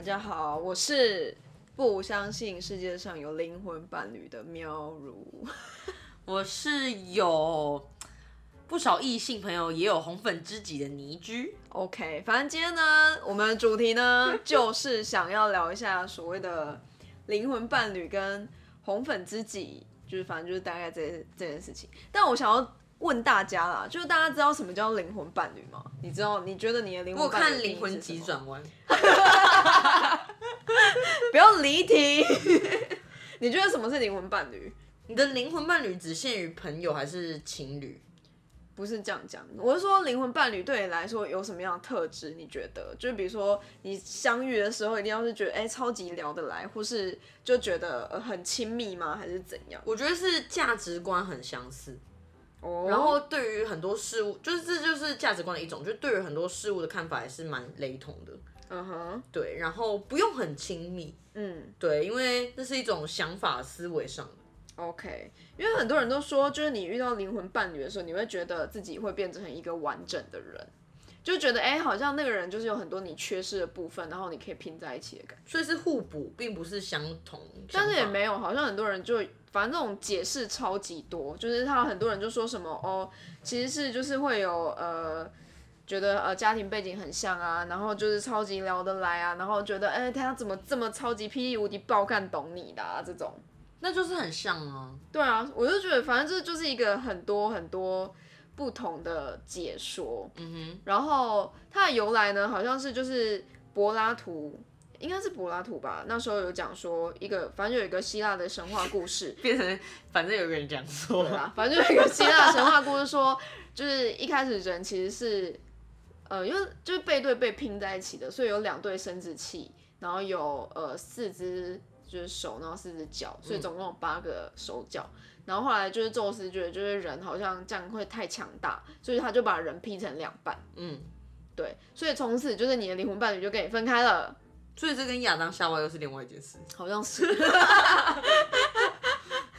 大家好，我是不相信世界上有灵魂伴侣的喵如。我是有不少异性朋友，也有红粉知己的倪居。OK，反正今天呢，我们的主题呢，就是想要聊一下所谓的灵魂伴侣跟红粉知己，就是反正就是大概这这件事情。但我想要问大家啦，就是大家知道什么叫灵魂伴侣吗？你知道？你觉得你的灵我看《魂伴侣的定义灵魂是急转弯》，不要离题。你觉得什么是灵魂伴侣？你的灵魂伴侣只限于朋友还是情侣？不是这样讲，我是说灵魂伴侣对你来说有什么样的特质？你觉得，就比如说你相遇的时候，一定要是觉得哎、超级聊得来，或是就觉得、呃、很亲密吗？还是怎样？我觉得是价值观很相似，哦然后对于很多事物，就是这就是价值观的一种，就是对于很多事物的看法也是蛮雷同的。嗯哼，对，然后不用很亲密，嗯对，因为这是一种想法思维上的。，OK，因为很多人都说，就是你遇到灵魂伴侣的时候，你会觉得自己会变成一个完整的人。就觉得哎、好像那个人就是有很多你缺失的部分，然后你可以拼在一起的感觉。所以是互补，并不是相同。但是也没有，好像很多人就反正这种解释超级多，就是他很多人就说什么哦，其实是就是会有呃。觉得呃家庭背景很像啊，然后就是超级聊得来啊，然后觉得哎、他怎么这么超级霹雳无敌爆干懂你的啊这种，那就是很像啊。对啊，我就觉得反正这就是一个很多很多不同的解说，嗯哼，然后它的由来呢，好像是就是柏拉图，应该是柏拉图吧，那时候有讲说一个，反正有一个希腊的神话故事，变成反正有个人这样说对啊，反正就有一个希腊神话故事说，就是一开始人其实是，呃，因为就是背对背拼在一起的，所以有两对生殖器，然后有呃四只就是手，然后四只脚，所以总共有八个手脚。然后后来就是宙斯觉得就是人好像这样会太强大，所以他就把人劈成两半。嗯，对，所以从此就是你的灵魂伴侣就跟你分开了，所以这跟亚当夏娃又是另外一件事。好像是。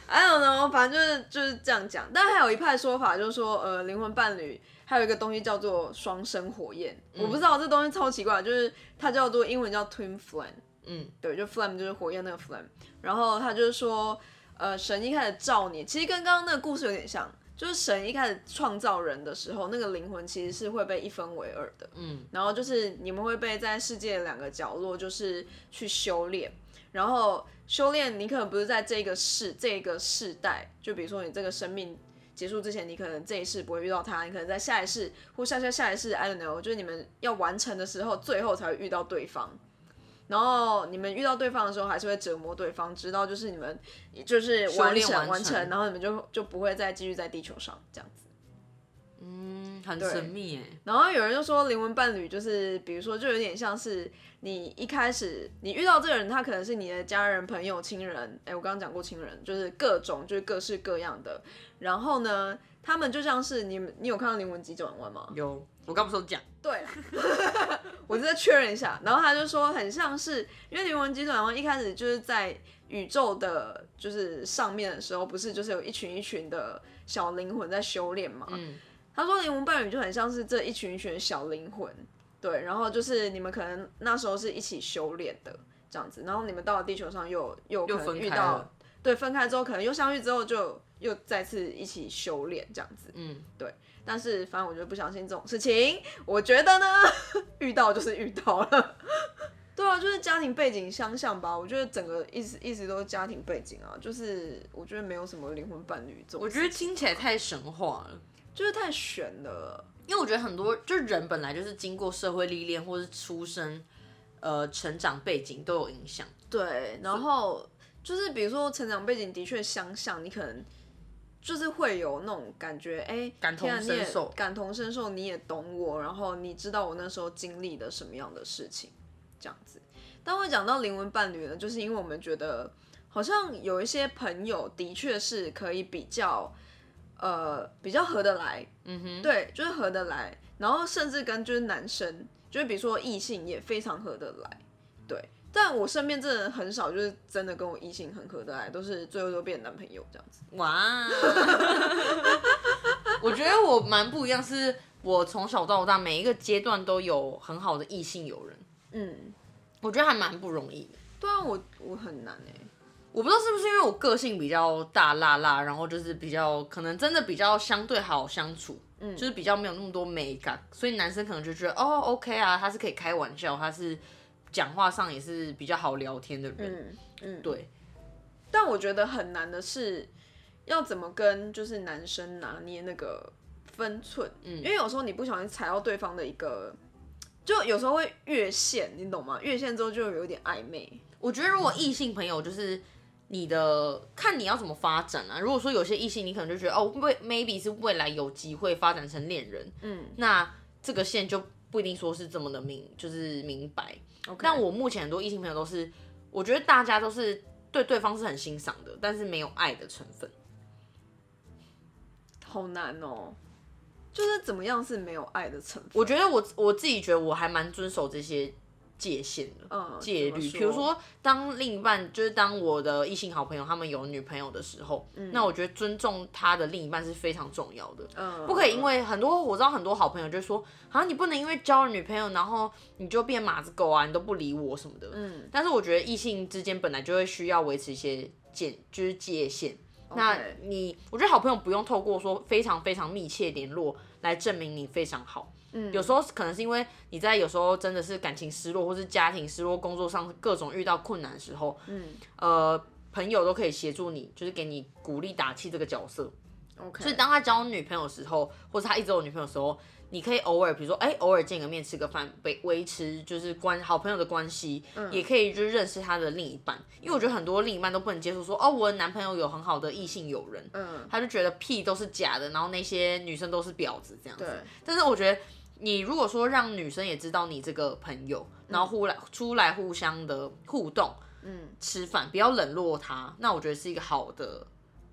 I don't know，反正就是就是这样讲。但还有一派说法就是说，呃，灵魂伴侣还有一个东西叫做双生火焰，我不知道这东西超奇怪，就是它叫做英文叫 twin flame。嗯，对，就 flame 就是火焰那个 flame。然后他就是说，呃，神一开始造你，其实跟刚刚那个故事有点像，就是神一开始创造人的时候，那个灵魂其实是会被一分为二的。嗯，然后就是你们会被在世界的两个角落，就是去修炼。然后修炼，你可能不是在这个世这个世代，就比如说你这个生命结束之前，你可能这一世不会遇到他，你可能在下一世或下下下一世，I don't know，就是你们要完成的时候，最后才会遇到对方。然后你们遇到对方的时候，还是会折磨对方，直到就是你们就是完成完成然后你们就就不会再继续在地球上这样子。嗯，很神秘哎。然后有人就说灵魂伴侣就是，比如说就有点像是你一开始你遇到这个人，他可能是你的家人、朋友、亲人，哎，我刚刚讲过亲人，就是各种就是各式各样的。然后呢，他们就像是你们，你有看到灵魂急转弯吗？有，我刚不是有讲，对，我再确认一下。然后他就说很像是，因为灵魂急转弯一开始就是在宇宙的，就是上面的时候，不是就是有一群一群的小灵魂在修炼嘛？嗯，他说灵魂伴侣就很像是这一群一群的小灵魂，对，然后就是你们可能那时候是一起修炼的这样子，然后你们到了地球上又又可能又分开遇到，对，分开之后可能又相遇之后就又再次一起修炼这样子，嗯，但是反正我就不相信这种事情，我觉得呢，遇到就是遇到了。对啊，就是家庭背景相像吧。我觉得整个一直一直都是家庭背景啊，就是我觉得没有什么灵魂伴侣这种我觉得听起来太神话了。就是太玄了。因为我觉得很多就是人本来就是经过社会历练或是出生，呃，成长背景都有影响。对，然后就是比如说成长背景的确相像，你可能就是会有那种感觉，哎、感同身受感同身受，你也懂我，然后你知道我那时候经历的什么样的事情，这样子。但会讲到灵魂伴侣呢，就是因为我们觉得好像有一些朋友的确是可以比较。呃，比较合得来，嗯哼，对，就是合得来，然后甚至跟就是男生，就是比如说异性也非常合得来，对。但我身边真的很少，就是真的跟我异性很合得来，都是最后都变男朋友这样子。哇，我觉得我蛮不一样，是我从小到大每一个阶段都有很好的异性友人。嗯，我觉得还蛮不容易的。对啊，我我很难哎、我不知道是不是因为我个性比较大辣辣，然后就是比较可能真的比较相对好相处，嗯，就是比较没有那么多美感，所以男生可能就觉得哦，OK 啊，他是可以开玩笑，他是讲话上也是比较好聊天的人，嗯嗯，对，但我觉得很难的是要怎么跟就是男生拿捏那个分寸，嗯，因为有时候你不小心踩到对方的一个，就有时候会越线，你懂吗？越线之后就有点暧昧，我觉得如果异性朋友就是你的看你要怎么发展啊。如果说有些异性你可能就觉得哦，未 maybe 是未来有机会发展成恋人，嗯，那这个线就不一定说是这么的明，就是明白。但我目前很多异性朋友都是，我觉得大家都是对对方是很欣赏的，但是没有爱的成分。好难哦、就是怎么样是没有爱的成分？我觉得我我自己觉得我还蛮遵守这些界限的。嗯，戒律，比如说，当另一半就是当我的异性好朋友他们有女朋友的时候，那我觉得尊重他的另一半是非常重要的。嗯，不可以因为很多我知道很多好朋友就说，好像你不能因为交了女朋友，然后你就变马子狗啊，你都不理我什么的。嗯，但是我觉得异性之间本来就会需要维持一些界，就是界限。那你，我觉得好朋友不用透过说非常非常密切联络来证明你非常好。嗯，有时候可能是因为你在有时候真的是感情失落，或是家庭失落，工作上各种遇到困难的时候，嗯，呃，朋友都可以协助你，就是给你鼓励打气这个角色。OK，所以当他交女朋友的时候，或者他一直有女朋友的时候，你可以偶尔，比如说，哎、偶尔见个面吃个饭，维维持就是关好朋友的关系，也可以就是认识他的另一半。因为我觉得很多另一半都不能接受说，哦，我的男朋友有很好的异性友人，嗯，他就觉得屁都是假的，然后那些女生都是婊子这样子。对。但是我觉得，你如果说让女生也知道你这个朋友，然后互来出来互相的互动，嗯，吃饭不要冷落他，那我觉得是一个好的，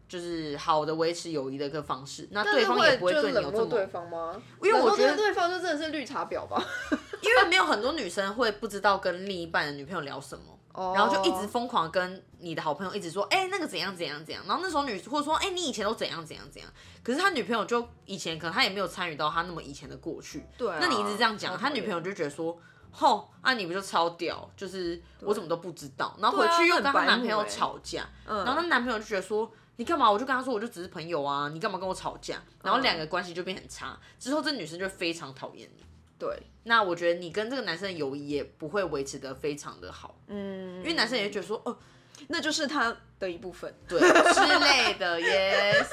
就是好的维持友谊的一个方式。那对方也不会对你有这么，方吗？因为我觉得对方就真的是绿茶婊吧。因为没有很多女生会不知道跟另一半的女朋友聊什么。然后就一直疯狂跟你的好朋友一直说，哎、那个怎样怎样怎样。然后那时候女或者说，哎、你以前都怎样怎样怎样。可是他女朋友就以前可能他也没有参与到他那么以前的过去。对啊那你一直这样讲，他女朋友就觉得说，吼，啊你不就超屌，就是我怎么都不知道。然后回去又跟很白她男朋友吵架，嗯然后她男朋友就觉得说。你干嘛？我就跟他说，我就只是朋友啊，你干嘛跟我吵架？然后两个关系就变很差。之后这女生就非常讨厌你。对，那我觉得你跟这个男生的友谊也不会维持的非常的好，嗯，因为男生也会觉得说，哦，那就是他的一部分。对之类的，yes，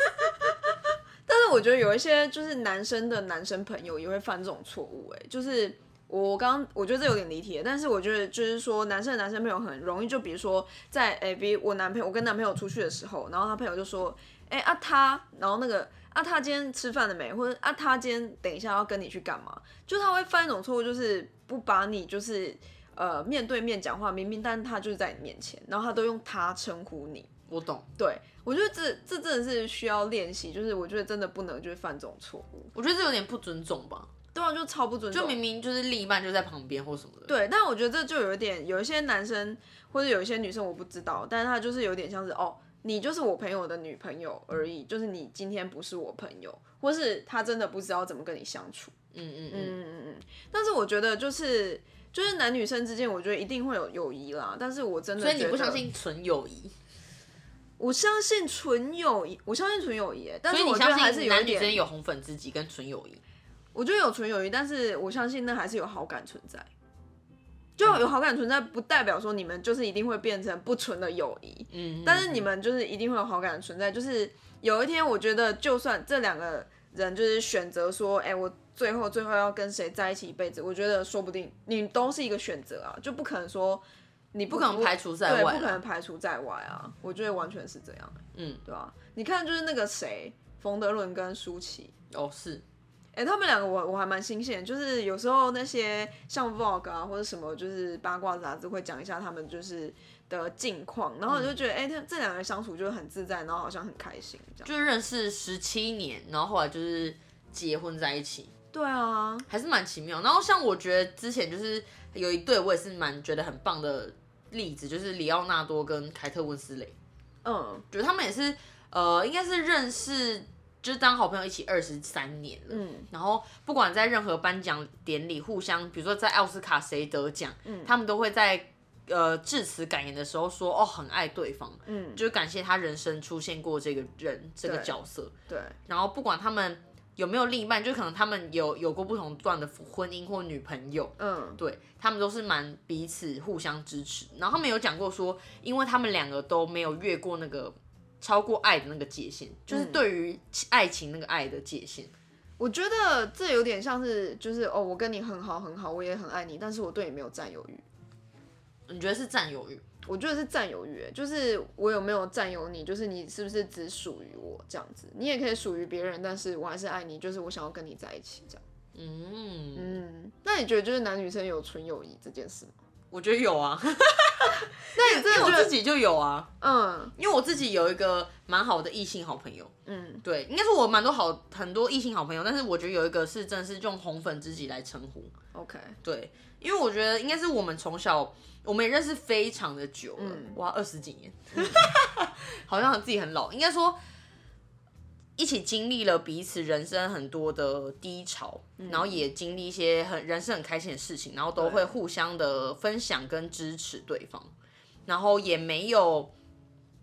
但是我觉得有一些就是男生的男生朋友也会犯这种错误，哎，就是我刚我觉得这有点离题，但是我觉得就是说男生的男生朋友很容易，就比如说在哎，比如我男朋友我跟男朋友出去的时候，然后他朋友就说，哎啊他，然后那个啊他今天吃饭了没，或者啊他今天等一下要跟你去干嘛，就他会犯一种错误，就是不把你就是呃面对面讲话，明明但是他就是在你面前，然后他都用他称呼你。我懂。对，我觉得这这真的是需要练习，就是我觉得真的不能就是犯这种错误，我觉得这有点不尊重吧，对啊，就超不尊重。就明明就是另一半就在旁边或什么的。对，但我觉得这就有一点，有一些男生或者有一些女生我不知道，但是他就是有点像是哦，你就是我朋友的女朋友而已，就是你今天不是我朋友，或是他真的不知道怎么跟你相处。嗯嗯嗯，嗯嗯嗯。但是我觉得就是就是男女生之间，我觉得一定会有友谊啦。但是我真的所以你不相信纯友谊，我相信纯友谊，我相信纯友谊耶，但所以你是我觉得还相信男女之间有红粉知己跟纯友谊。我觉得有纯友谊，但是我相信那还是有好感存在。就有好感存在，不代表说你们就是一定会变成不纯的友谊，嗯，但是你们就是一定会有好感存在。就是有一天，我觉得就算这两个人就是选择说，哎、我最后最后要跟谁在一起一辈子，我觉得说不定你都是一个选择啊，就不可能说你不不可能排除在对，外啦不可能排除在外啊。我觉得完全是这样、嗯，对吧、你看，就是那个谁，冯德伦跟舒淇，哦是，哎、他们两个我我还蛮新鲜，就是有时候那些像 Vogue 啊或者什么，就是八卦杂志会讲一下他们就是的近况，然后我就觉得，哎、他这两个人相处就很自在，然后好像很开心这样。就认识十七年，然后后来就是结婚在一起，对啊，还是蛮奇妙。然后像我觉得之前就是有一对我也是蛮觉得很棒的例子，就是里奥纳多跟凯特温斯雷，嗯，觉得他们也是呃应该是认识就是当好朋友一起二十三年了，嗯，然后不管在任何颁奖典礼，互相比如说在奥斯卡谁得奖，嗯，他们都会在呃致辞感言的时候说，哦，很爱对方，嗯，就是感谢他人生出现过这个人这个角色，对，然后不管他们有没有另一半，就可能他们有有过不同段的婚姻或女朋友，嗯，对他们都是蛮彼此互相支持，然后他们有讲过说，因为他们两个都没有越过那个。超过爱的那个界限，就是对于爱情那个爱的界限。我觉得这有点像是，就是哦，我跟你很好很好，我也很爱你，但是我对你没有占有欲。你觉得是占有欲？我觉得是占有欲，就是我有没有占有你，就是你是不是只属于我这样子？你也可以属于别人，但是我还是爱你，就是我想要跟你在一起这样。嗯嗯，那你觉得就是男女生有纯友谊这件事吗？我觉得有啊，那你真的我自己就有啊，嗯，因为我自己有一个蛮好的异性好朋友，嗯，对，应该说我蛮多好很多异性好朋友，但是我觉得有一个是真的是用红粉知己来称呼，OK，对，因为我觉得应该是我们从小我们也认识非常的久了，哇，二十几年，好像自己很老，应该说。一起经历了彼此人生很多的低潮，然后也经历一些很人生很开心的事情，然后都会互相的分享跟支持对方，然后也没有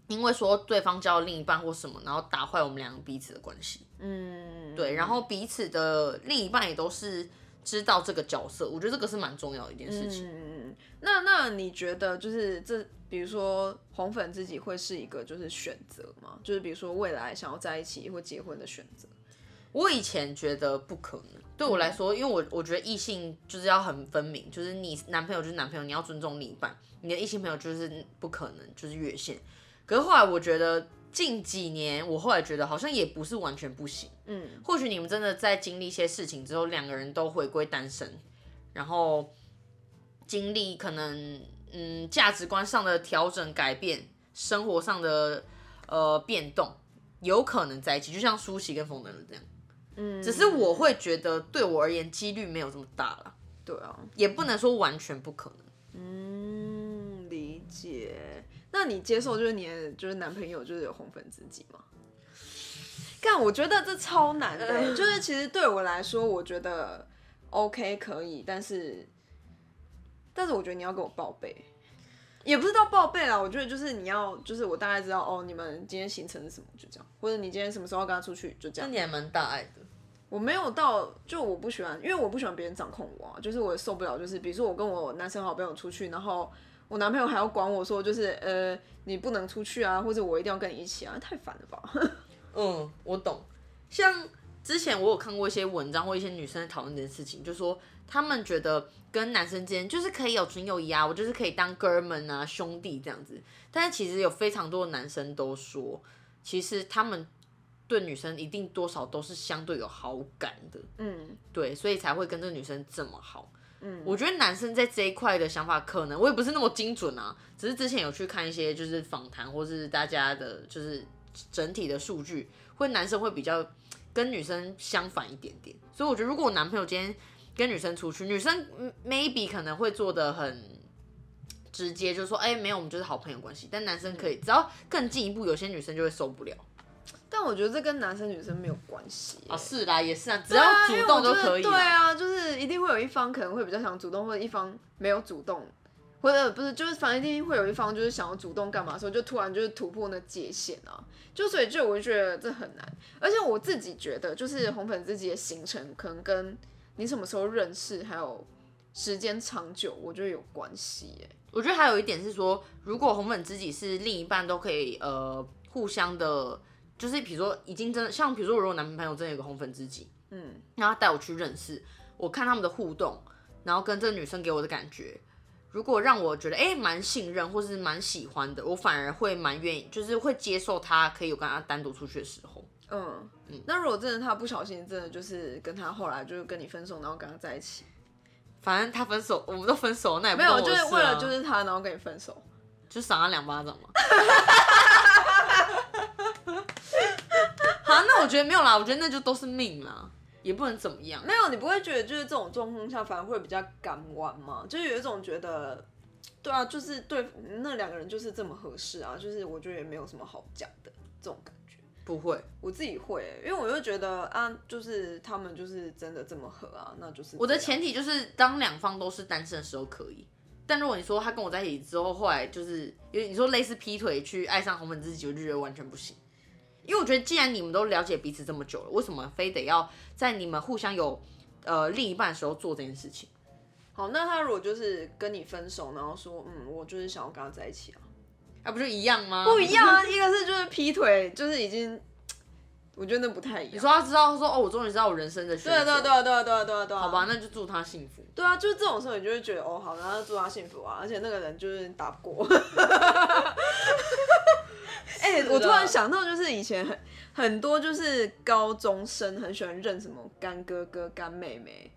因为说对方交另一半或什么，然后打坏我们两个彼此的关系。嗯，对，然后彼此的另一半也都是知道这个角色，我觉得这个是蛮重要的一件事情。嗯，那那你觉得就是这？比如说红粉自己会是一个就是选择吗？就是比如说未来想要在一起或结婚的选择。我以前觉得不可能，对我来说，因为我我觉得异性就是要很分明，就是你男朋友就是男朋友，你要尊重另一半，你的异性朋友就是不可能就是越线。可是后来我觉得近几年，我后来觉得好像也不是完全不行。嗯，或许你们真的在经历一些事情之后，两个人都回归单身，然后经历可能。嗯，价值观上的调整、改变，生活上的呃变动，有可能在一起，就像舒淇跟冯德伦这样。嗯，只是我会觉得，对我而言，几率没有这么大了。对啊，也不能说完全不可能。嗯，理解。那你接受就是你就是男朋友就是有红粉知己吗？但，我觉得这超难的。就是其实对我来说，我觉得 OK 可以，但是。但是我觉得你要跟我报备，也不是到报备啦。我觉得就是你要，就是我大概知道哦，你们今天行程是什么，就这样。或者你今天什么时候要跟他出去，就这样。那你还蛮大爱的。我没有到，就我不喜欢，因为我不喜欢别人掌控我啊。就是我受不了，就是比如说我跟我男生好朋友出去，然后我男朋友还要管我说，就是呃，你不能出去啊，或者我一定要跟你一起啊，太烦了吧。嗯，我懂。像之前我有看过一些文章或一些女生在讨论这件事情，就说。他们觉得跟男生之间就是可以有纯友谊啊，我就是可以当哥们啊、兄弟这样子。但是其实有非常多的男生都说，其实他们对女生一定多少都是相对有好感的。嗯，对，所以才会跟这个女生这么好。嗯，我觉得男生在这一块的想法可能我也不是那么精准啊，只是之前有去看一些就是访谈或是大家的就是整体的数据，会男生会比较跟女生相反一点点。所以我觉得如果我男朋友今天。跟女生出去，女生 maybe 可能会做的很直接，就是说，哎，没有，我们就是好朋友关系。但男生可以，只要更进一步，有些女生就会受不了。但我觉得这跟男生女生没有关系啊，是啦，也是啊，只要主动都可以。对啊，就是一定会有一方可能会比较想主动，或者一方没有主动，或者不是，就是反正一定会有一方就是想要主动干嘛的时候，就突然就是突破那界限啊。就所以就我就觉得这很难，而且我自己觉得，就是红粉知己的形成可能跟。你什么时候认识，还有时间长久，我觉得有关系耶。我觉得还有一点是说，如果红粉知己是另一半都可以呃互相的，就是比如说已经真的像比如说我如果男朋友真的有个红粉知己，嗯，然后带我去认识，我看他们的互动，然后跟这个女生给我的感觉，如果让我觉得哎蛮信任或是蛮喜欢的，我反而会蛮愿意，就是会接受他可以有跟他单独出去的时候。嗯嗯，那如果真的他不小心，真的就是跟他后来就是跟你分手，然后跟他在一起，反正他分手，我们都分手，那也没有，就是为了就是他，然后跟你分手，就赏他两巴掌嘛。好，那我觉得没有啦，我觉得那就都是命啦，也不能怎么样。没有，你不会觉得就是这种状况下反而会比较敢玩吗？就是有一种觉得，对啊，就是对那两个人就是这么合适啊，就是我觉得也没有什么好讲的这种感觉。不会，我自己会欸，因为我就觉得啊，就是他们就是真的这么合啊，那就是我的前提就是当两方都是单身的时候可以。但如果你说他跟我在一起之后，后来就是因为你说类似劈腿去爱上红粉知己，我就觉得完全不行。因为我觉得既然你们都了解彼此这么久了，为什么非得要在你们互相有呃另一半的时候做这件事情？好，那他如果就是跟你分手，然后说嗯，我就是想要跟他在一起啊，啊，不就一样吗？不一样啊，一个是就是劈腿，就是已经，我觉得那不太一样。你说他知道说哦，我终于知道我人生的选择。对啊对啊对啊对啊对啊对啊好吧，那就祝他幸福。对啊，就是这种时候，你就会觉得哦，好，然后祝他幸福啊，而且那个人就是打不过。哎、我突然想到，就是以前很很多就是高中生很喜欢认什么干哥哥、干妹妹、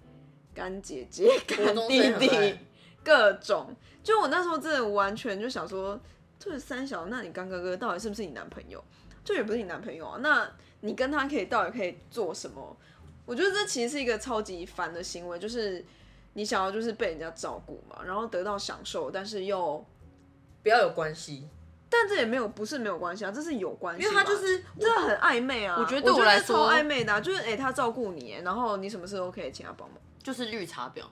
干姐姐、干弟弟各种。就我那时候真的完全就想说，就是三小，那你干哥哥到底是不是你男朋友？就也不是你男朋友啊，那你跟他可以到底可以做什么？我觉得这其实是一个超级烦的行为，就是你想要就是被人家照顾嘛，然后得到享受，但是又，不要有关系，但这也没有不是没有关系啊，这是有关系，因为他就是真的很暧昧啊。我觉得对我来说超暧昧的啊、就是哎、他照顾你，然后你什么事都可以请他帮忙。就是绿茶婊。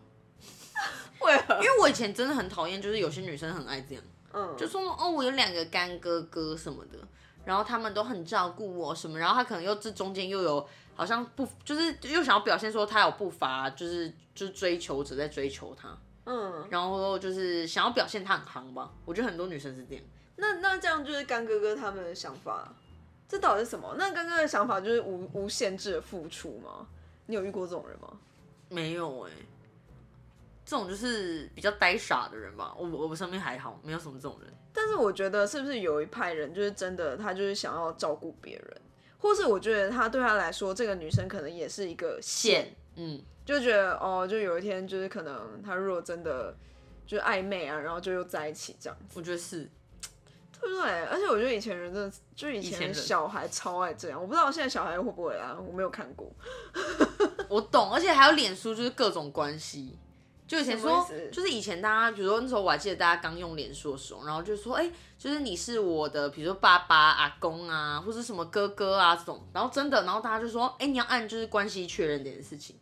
为何因？为我以前真的很讨厌，就是有些女生很爱这样，嗯，就说哦，我有两个干哥哥什么的，然后他们都很照顾我什么，然后他可能又这中间又有好像不，就是又想要表现说他有不乏，就是就是追求者在追求他，嗯，然后就是想要表现他很夯吧。我觉得很多女生是这样，那那这样就是干哥哥他们的想法，这到底是什么？那干哥的想法就是无无限制的付出吗？你有遇过这种人吗？没有哎、这种就是比较呆傻的人吧。我我我身边还好，没有什么这种人。但是我觉得是不是有一派人就是真的，他就是想要照顾别人，或是我觉得他对他来说，这个女生可能也是一个线，嗯，就觉得哦，就有一天就是可能他如果真的就是暧昧啊，然后就又在一起这样子，我觉得是。对不对？而且我觉得以前人真的，就以前小孩超爱这样，我不知道现在小孩会不会啊，我没有看过。我懂，而且还有脸书，就是各种关系。就以前说就是以前大家，比如说那时候我还记得大家刚用脸书的时候，然后就说，哎、就是你是我的，比如说爸爸、阿公啊，或者什么哥哥啊这种，然后真的，然后大家就说，哎、你要按就是关系确认这件事情。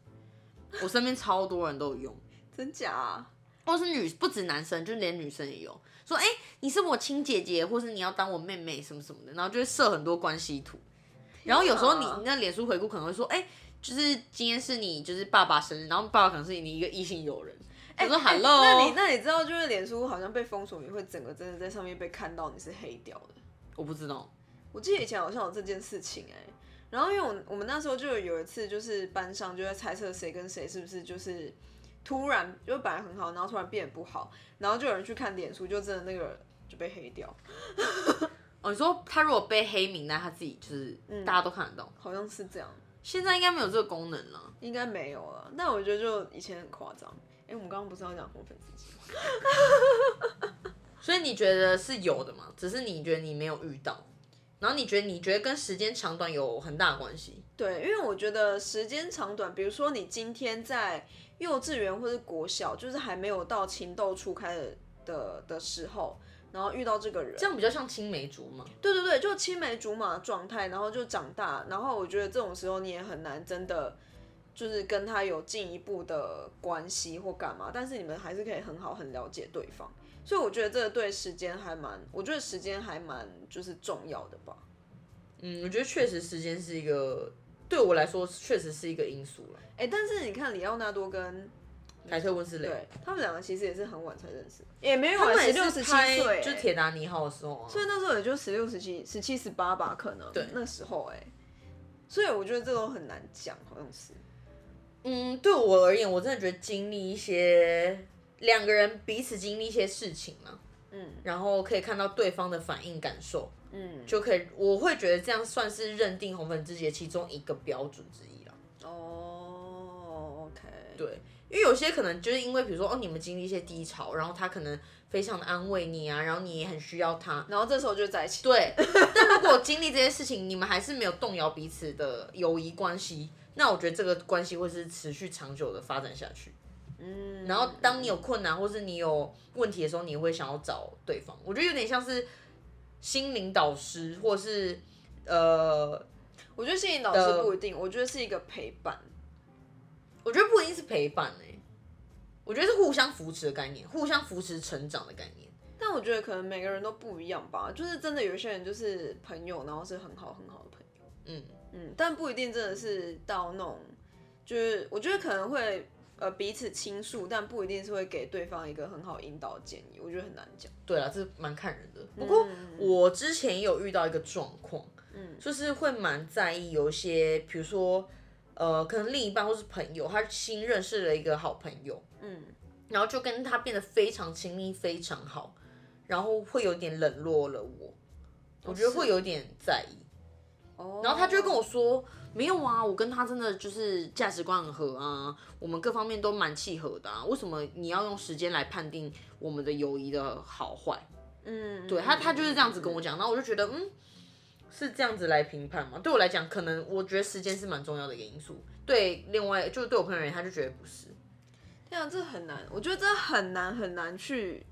我身边超多人都有用，真假、啊？或是女不止男生，就连女生也有说，哎、你是我亲姐姐，或是你要当我妹妹什么什么的，然后就会设很多关系图。然后有时候你那脸书回顾可能会说，哎、就是今天是你就是爸爸生日，然后爸爸可能是你一个异性友人。我说哎 hello，、那你那你知道，就是脸书好像被封锁，你会整个真的在上面被看到你是黑掉的。我不知道，我记得以前好像有这件事情哎、然后因为我我们那时候就有一次，就是班上就在猜测谁跟谁是不是就是突然就本来很好，然后突然变得不好，然后就有人去看脸书，就真的那个就被黑掉，哦，你说他如果被黑名单，他自己就是、嗯大家都看得到。好像是这样，现在应该没有这个功能了。应该没有了。但我觉得就以前很夸张。哎、我们刚刚不是要讲红粉知己吗？所以你觉得是有的嘛？只是你觉得你没有遇到，然后你觉得你觉得跟时间长短有很大的关系。对，因为我觉得时间长短，比如说你今天在幼稚园或是国小，就是还没有到情窦初开的的的时候，然后遇到这个人，这样比较像青梅竹马。对对对，就青梅竹马的状态，然后就长大，然后我觉得这种时候你也很难真的就是跟他有进一步的关系或干嘛，但是你们还是可以很好很了解对方，所以我觉得这个对时间还蛮，我觉得时间还蛮就是重要的吧。嗯，我觉得确实时间是一个对我来说确实是一个因素了。哎、但是你看里奥纳多跟凯特温斯雷，对他们两个其实也是很晚才认识，也没有他们也十六十七岁，就是铁达尼号的时候啊。所以那时候也就十六、十七、十七、十八吧，可能对那时候哎、所以我觉得这都很难讲，好像是。嗯，对我而言，我真的觉得经历一些两个人彼此经历一些事情嘛，嗯然后可以看到对方的反应感受，嗯，就可以，我会觉得这样算是认定红粉知己的其中一个标准之一了。哦，OK，对，因为有些可能就是因为比如说哦，你们经历一些低潮，然后他可能非常的安慰你啊，然后你也很需要他。然后这时候就在一起。对，但如果经历这些事情，你们还是没有动摇彼此的友谊关系，那我觉得这个关系会是持续长久的发展下去。嗯，然后当你有困难或是你有问题的时候，你会想要找对方。我觉得有点像是心灵导师，或是呃，我觉得心灵导师不一定，我觉得是一个陪伴。我觉得不一定是陪伴哎、我觉得是互相扶持的概念，互相扶持成长的概念。但我觉得可能每个人都不一样吧，就是真的有些人就是朋友，然后是很好很好的朋友，嗯，嗯，但不一定真的是到那种，就是我觉得可能会呃彼此倾诉，但不一定是会给对方一个很好引导的建议，我觉得很难讲。对啊，这蛮看人的。不过嗯我之前也有遇到一个状况，嗯，就是会蛮在意有一些，比如说，呃，可能另一半或是朋友，他新认识了一个好朋友，嗯，然后就跟他变得非常亲密，非常好，然后会有点冷落了我，我觉得会有点在意。哦，然后他就会跟我说，没有啊，我跟他真的就是价值观很合啊，我们各方面都蛮契合的啊，为什么你要用时间来判定我们的友谊的好坏？嗯，对他，他就是这样子跟我讲，然后我就觉得，嗯，是这样子来评判吗？对我来讲，可能我觉得时间是蛮重要的一个因素。对，另外就是对我朋友而言，他就觉得不是。天啊，这很难，我觉得这很难很难去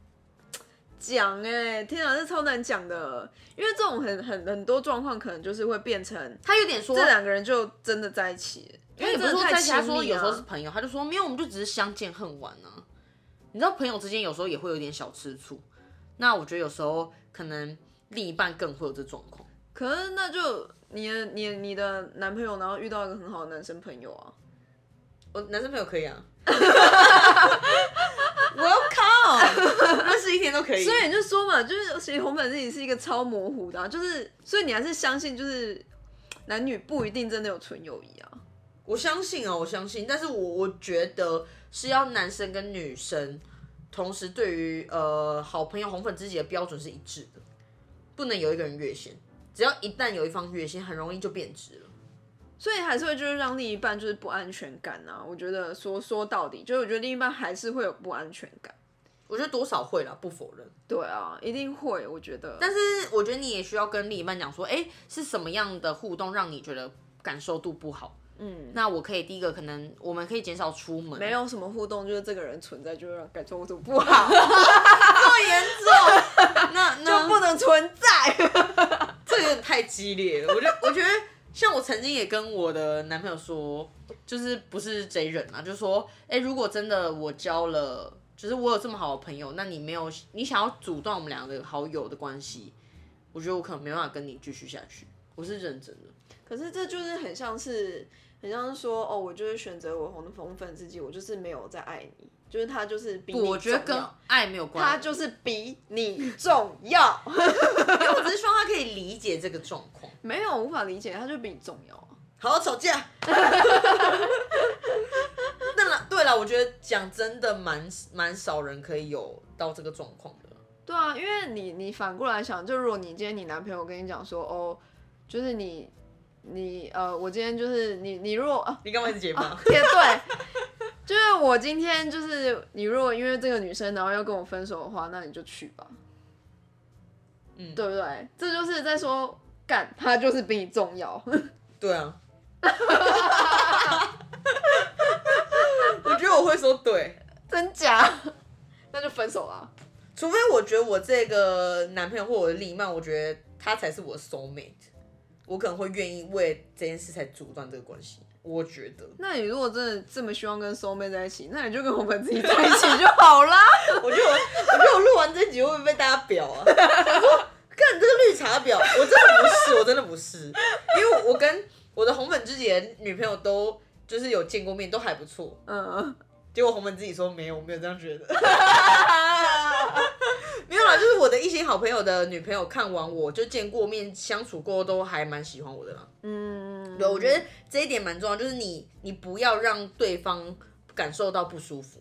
讲哎，天啊，这超难讲的，因为这种很很很多状况可能就是会变成他有点说，这两个人就真的在一起，因为也不是说在一起，他说有时候是啊。朋友，他就说没有，我们就只是相见恨晚啊。你知道朋友之间有时候也会有点小吃醋，那我觉得有时候可能另一半更会有这状况。可是那就你的你的你的男朋友，然后遇到一个很好的男生朋友啊，我男生朋友可以啊，Welcome，认识一天都可以。所以你就说嘛，就是其实红粉知己是一个超模糊的、啊，就是所以你还是相信就是男女不一定真的有纯友谊啊。我相信啊，我相信，但是我我觉得是要男生跟女生同时对于呃好朋友红粉知己的标准是一致的，不能有一个人越线。只要一旦有一方越线，很容易就变质了。所以还是会就是让另一半就是不安全感啊。我觉得说说到底，就是我觉得另一半还是会有不安全感。我觉得多少会啦，不否认。对啊，一定会。我觉得，但是我觉得你也需要跟另一半讲说，哎、是什么样的互动让你觉得感受度不好？嗯，那我可以第一个可能我们可以减少出门，没有什么互动，就是这个人存在就会让感受度不好，这么严重，那那就不能存在。这有点太激烈了。我觉得，我觉得像我曾经也跟我的男朋友说，就是不是贼人啊，就是说，哎、如果真的我交了，就是我有这么好的朋友，那你没有，你想要阻断我们两个的好友的关系，我觉得我可能没办法跟你继续下去。我是认真的。可是这就是很像是，很像是说，哦，我就是选择我红红粉知己，我就是没有在爱你，就是他就是比你我觉得跟爱没有关系，他就是比你重要。因为我只是希望他可以理解这个状况。没有，无法理解，他就比你重要啊。好好吵架。那了，对了，我觉得讲真的蛮蛮少人可以有到这个状况的。对啊，因为你你反过来想，就如果你今天你男朋友跟你讲说，哦，就是你你呃，我今天就是你你如果啊，你干嘛一直结巴？也对，就是我今天就是你如果因为这个女生然后要跟我分手的话，那你就去吧，嗯对不对？这就是在说干，他就是比你重要。对啊。我觉得我会说对，真假？那就分手啦。除非我觉得我这个男朋友或我的另一半，我觉得他才是我的 soul mate，我可能会愿意为这件事才阻断这个关系。我觉得，那你如果真的这么希望跟 soul mate 在一起，那你就跟红粉自己在一起就好啦。我觉得我，我觉得我录完这集会不会被大家表啊？看这个绿茶婊，我真的不是，我真的不是，因为我跟我的红粉知己的女朋友都就是有见过面，都还不错。嗯，结果红粉自己说没有，我没有这样觉得。没有啦，就是我的一些好朋友的女朋友看完我就见过面，相处过都还蛮喜欢我的啦。嗯，对，我觉得这一点蛮重要，就是你你不要让对方感受到不舒服。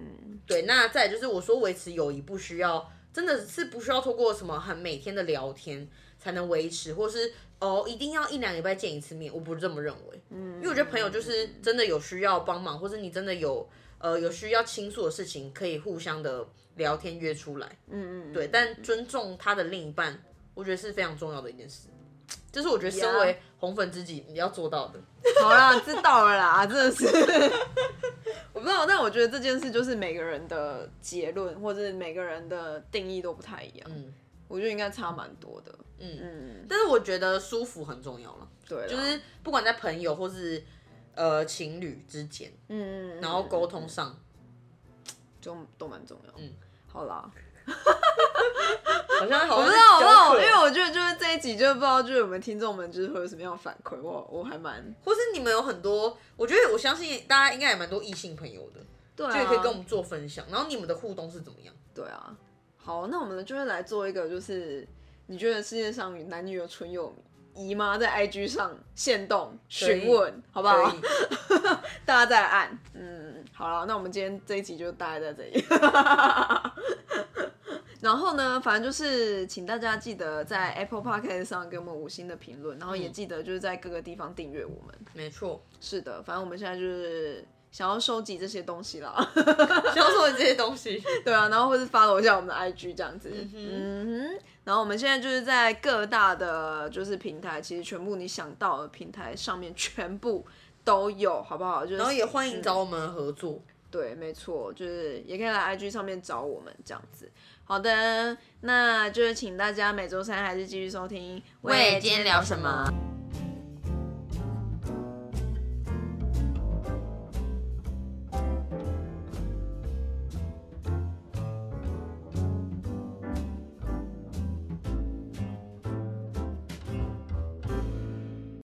嗯，对。那再就是我说维持友谊不需要，真的是不需要透过什么很每天的聊天才能维持，或是哦一定要一两个礼拜见一次面，我不是这么认为。嗯，因为我觉得朋友就是真的有需要帮忙，或者你真的有呃有需要倾诉的事情，可以互相的聊天约出来。嗯嗯，对，但尊重他的另一半，我觉得是非常重要的一件事。就是我觉得身为红粉知己你要做到的。好啦，知道了啦，真的是。我不知道，但我觉得这件事就是每个人的结论或者是每个人的定义都不太一样。嗯，我觉得应该差蛮多的。嗯嗯，但是我觉得舒服很重要了，对，就是不管在朋友或是呃情侣之间，嗯，然后沟通上，就都蛮重要。嗯，好啦。好像我不知道，我不知道，因为我觉得就是这一集，就不知道就是我们听众们就是会有什么样的反馈，我我还蛮，或是你们有很多，我觉得我相信大家应该也蛮多异性朋友的，对，就也可以跟我们做分享。然后你们的互动是怎么样？对啊，好，那我们就是来做一个，就是你觉得世界上男女有纯友谊吗？在 IG 上限动询问，好不好？大家再按，嗯，好了，那我们今天这一集就大概在这里。然后呢，反正就是请大家记得在 Apple Podcast 上给我们五星的评论，然后也记得就是在各个地方订阅我们。没错，是的，反正我们现在就是想要收集这些东西啦，想要收集这些东西。对啊，然后或是发一下我们的 IG 这样子。嗯哼。然后我们现在就是在各大的就是平台，其实全部你想到的平台上面全部都有，好不好？就然后也欢迎找我们合作。对，没错，就是也可以来 IG 上面找我们这样子。好的，那就是请大家每周三还是继续收听。喂，今天聊什么？